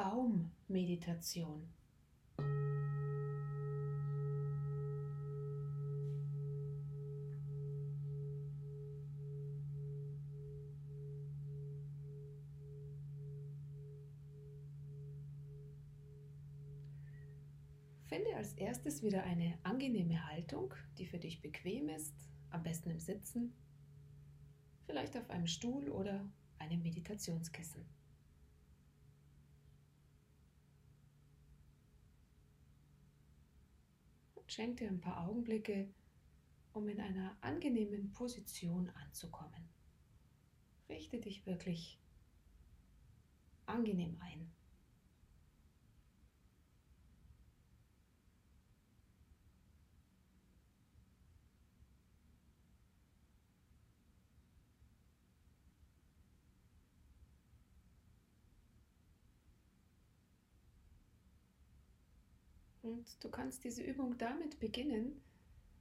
Baummeditation. Finde als erstes wieder eine angenehme Haltung, die für dich bequem ist, am besten im Sitzen, vielleicht auf einem Stuhl oder einem Meditationskissen. Und schenk dir ein paar Augenblicke, um in einer angenehmen Position anzukommen. Richte dich wirklich angenehm ein. Und du kannst diese Übung damit beginnen,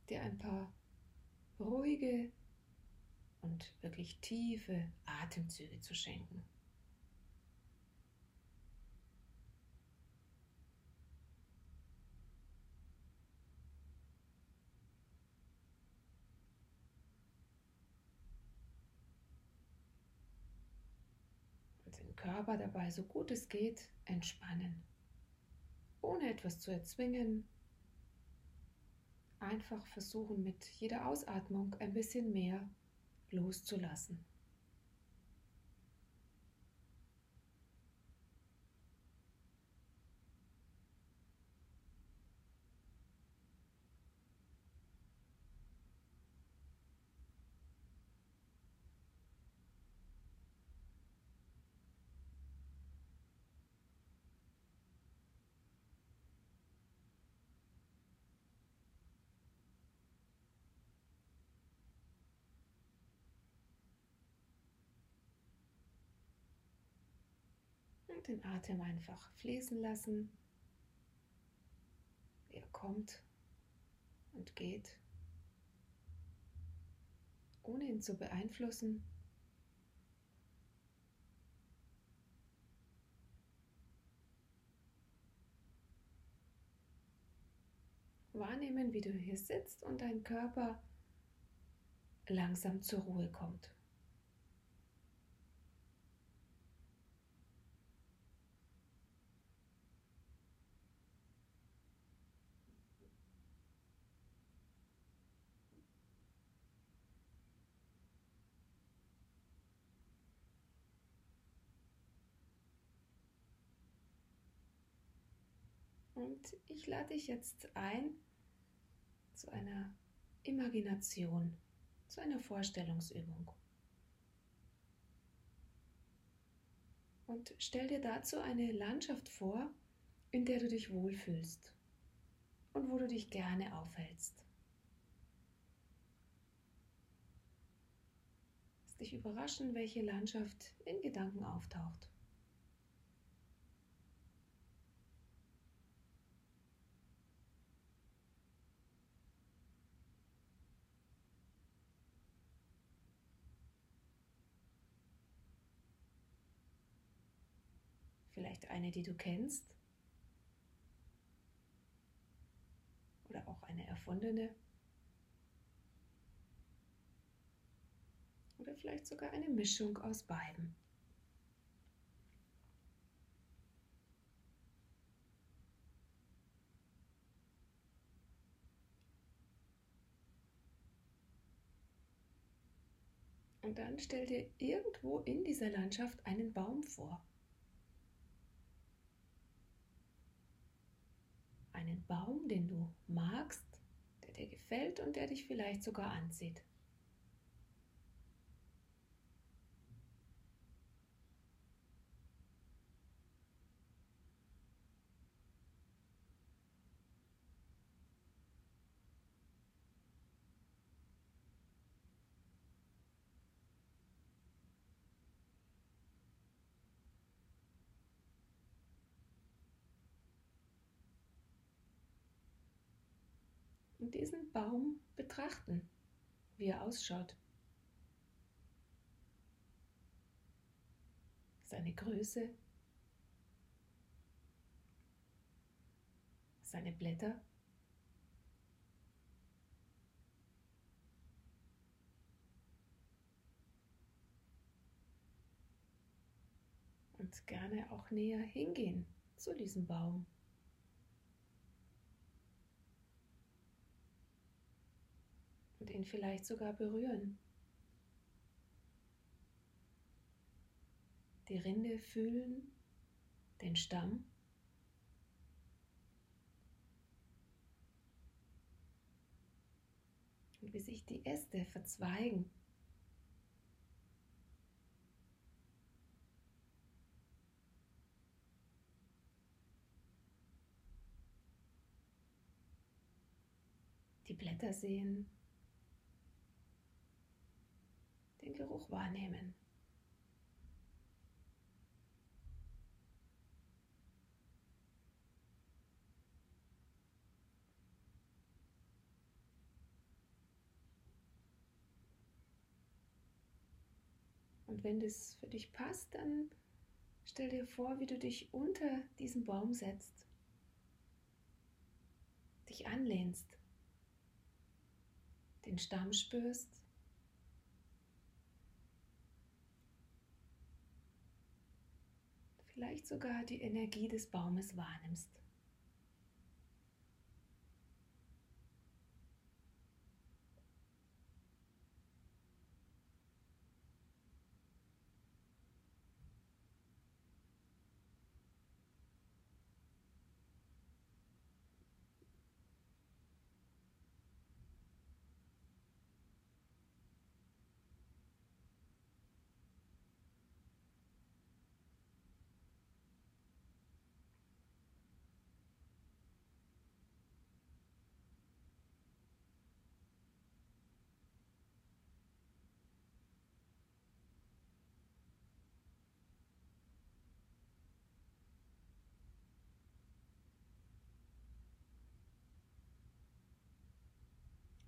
dir ein paar ruhige und wirklich tiefe Atemzüge zu schenken. Und den Körper dabei so gut es geht entspannen ohne etwas zu erzwingen. Einfach versuchen mit jeder Ausatmung ein bisschen mehr loszulassen. Den Atem einfach fließen lassen. Er kommt und geht, ohne ihn zu beeinflussen. Wahrnehmen, wie du hier sitzt und dein Körper langsam zur Ruhe kommt. Und ich lade dich jetzt ein zu einer Imagination, zu einer Vorstellungsübung. Und stell dir dazu eine Landschaft vor, in der du dich wohlfühlst und wo du dich gerne aufhältst. Lass dich überraschen, welche Landschaft in Gedanken auftaucht. Vielleicht eine, die du kennst. Oder auch eine erfundene. Oder vielleicht sogar eine Mischung aus beiden. Und dann stell dir irgendwo in dieser Landschaft einen Baum vor. Einen Baum, den du magst, der dir gefällt und der dich vielleicht sogar anzieht. Und diesen Baum betrachten, wie er ausschaut. Seine Größe, seine Blätter. Und gerne auch näher hingehen zu diesem Baum. Und ihn vielleicht sogar berühren. Die Rinde fühlen, den Stamm. Und wie sich die Äste verzweigen. Die Blätter sehen, Geruch wahrnehmen. Und wenn das für dich passt, dann stell dir vor, wie du dich unter diesen Baum setzt, dich anlehnst, den Stamm spürst. Vielleicht sogar die Energie des Baumes wahrnimmst.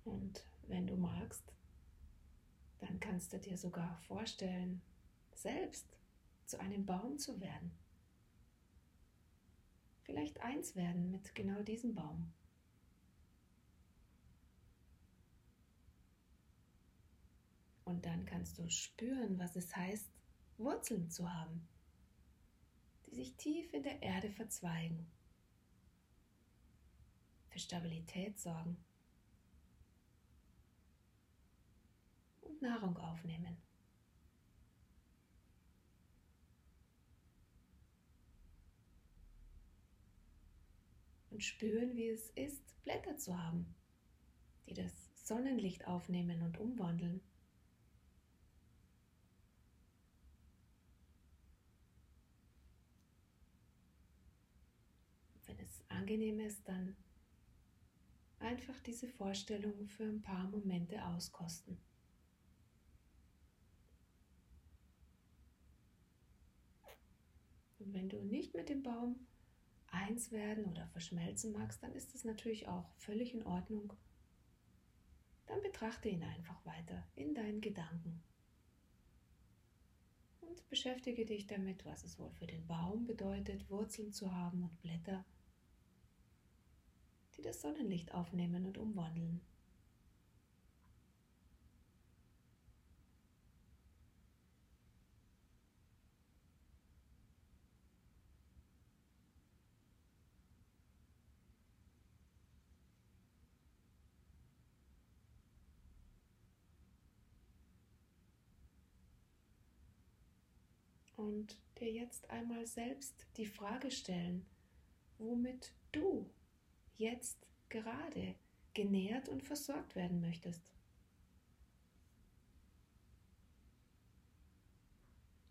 Und wenn du magst, dann kannst du dir sogar vorstellen, selbst zu einem Baum zu werden. Vielleicht eins werden mit genau diesem Baum. Und dann kannst du spüren, was es heißt, Wurzeln zu haben, die sich tief in der Erde verzweigen, für Stabilität sorgen Nahrung aufnehmen. Und spüren, wie es ist, Blätter zu haben, die das Sonnenlicht aufnehmen und umwandeln. Wenn es angenehm ist, dann einfach diese Vorstellung für ein paar Momente auskosten. Und wenn du nicht mit dem Baum eins werden oder verschmelzen magst, dann ist es natürlich auch völlig in Ordnung. Dann betrachte ihn einfach weiter in deinen Gedanken. Und beschäftige dich damit, was es wohl für den Baum bedeutet, Wurzeln zu haben und Blätter, die das Sonnenlicht aufnehmen und umwandeln. Und dir jetzt einmal selbst die Frage stellen, womit du jetzt gerade genährt und versorgt werden möchtest.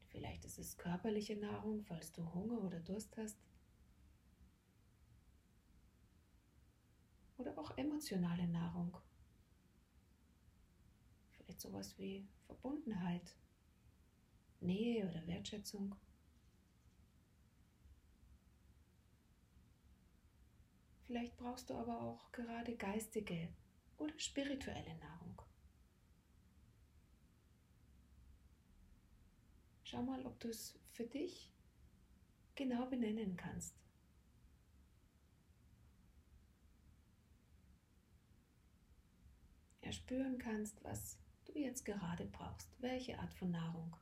Vielleicht ist es körperliche Nahrung, falls du Hunger oder Durst hast. Oder auch emotionale Nahrung. Vielleicht sowas wie Verbundenheit, Nähe oder Wertschätzung. Vielleicht brauchst du aber auch gerade geistige oder spirituelle Nahrung. Schau mal, ob du es für dich genau benennen kannst. Erspüren kannst, was du jetzt gerade brauchst, welche Art von Nahrung.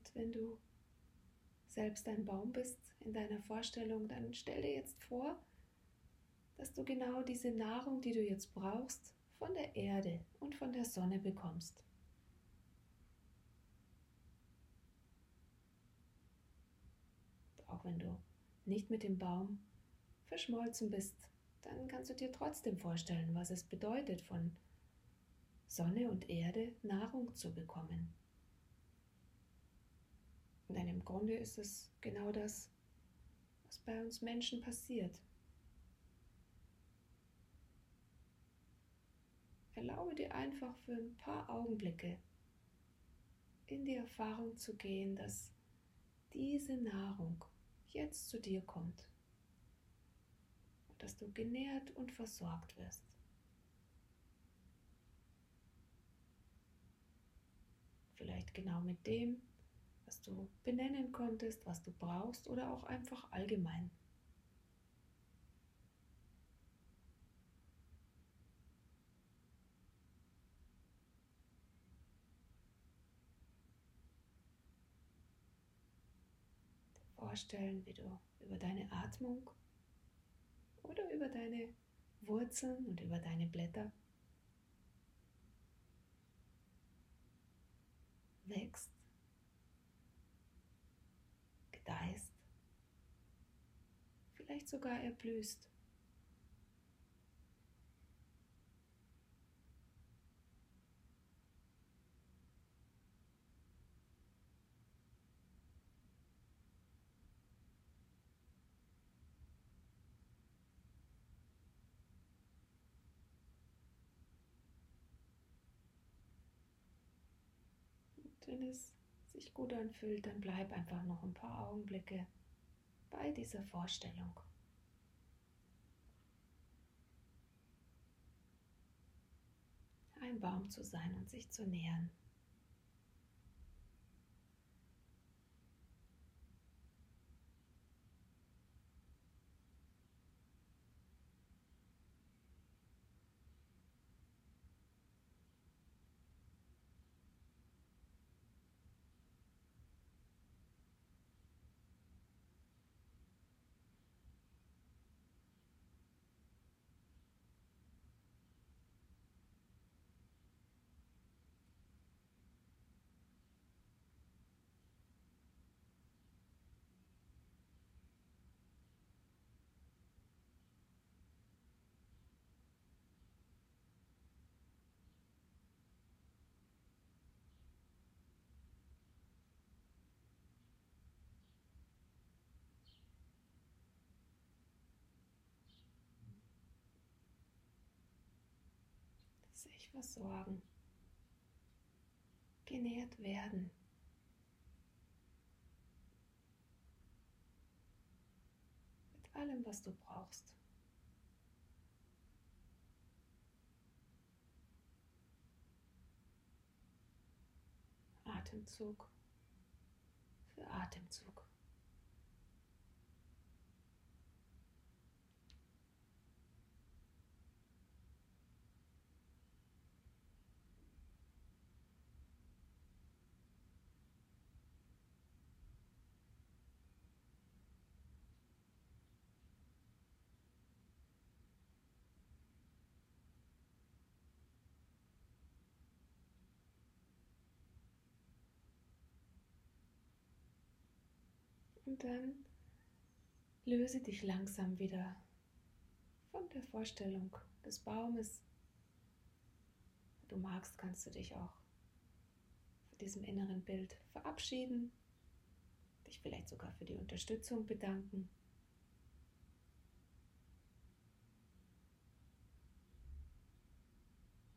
Und wenn du selbst ein Baum bist in deiner Vorstellung, dann stell dir jetzt vor, dass du genau diese Nahrung, die du jetzt brauchst, von der Erde und von der Sonne bekommst. Auch wenn du nicht mit dem Baum verschmolzen bist, dann kannst du dir trotzdem vorstellen, was es bedeutet, von Sonne und Erde Nahrung zu bekommen. Denn im Grunde ist es genau das, was bei uns Menschen passiert. Erlaube dir einfach für ein paar Augenblicke in die Erfahrung zu gehen, dass diese Nahrung jetzt zu dir kommt und dass du genährt und versorgt wirst. Vielleicht genau mit dem, du benennen konntest, was du brauchst oder auch einfach allgemein. Vorstellen, wie du über deine Atmung oder über deine Wurzeln und über deine Blätter wächst gedeihst, vielleicht sogar erblühst. wenn es sich gut anfühlt, dann bleib einfach noch ein paar Augenblicke bei dieser Vorstellung. Ein Baum zu sein und sich zu nähern. Sich versorgen, genährt werden. Mit allem, was du brauchst. Atemzug für Atemzug. Und dann löse dich langsam wieder von der Vorstellung des Baumes. Du magst, kannst du dich auch von diesem inneren Bild verabschieden, dich vielleicht sogar für die Unterstützung bedanken.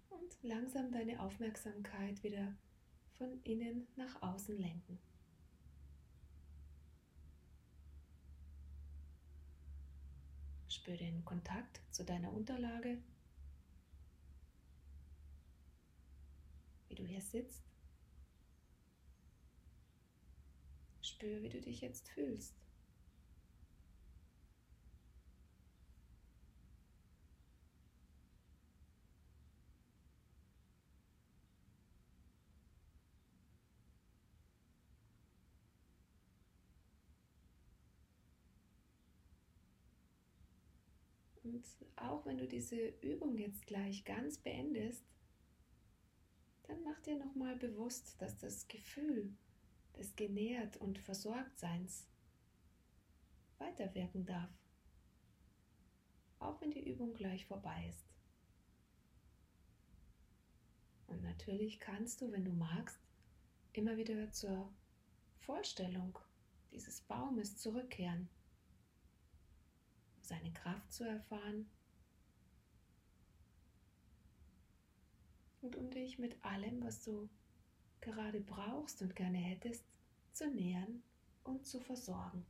Und langsam deine Aufmerksamkeit wieder von innen nach außen lenken. Spür den Kontakt zu deiner Unterlage, wie du hier sitzt. Spür, wie du dich jetzt fühlst. Auch wenn du diese Übung jetzt gleich ganz beendest, dann mach dir nochmal bewusst, dass das Gefühl des Genährt und Versorgtseins weiterwirken darf, auch wenn die Übung gleich vorbei ist. Und natürlich kannst du, wenn du magst, immer wieder zur Vorstellung dieses Baumes zurückkehren seine Kraft zu erfahren und um dich mit allem, was du gerade brauchst und gerne hättest, zu nähern und zu versorgen.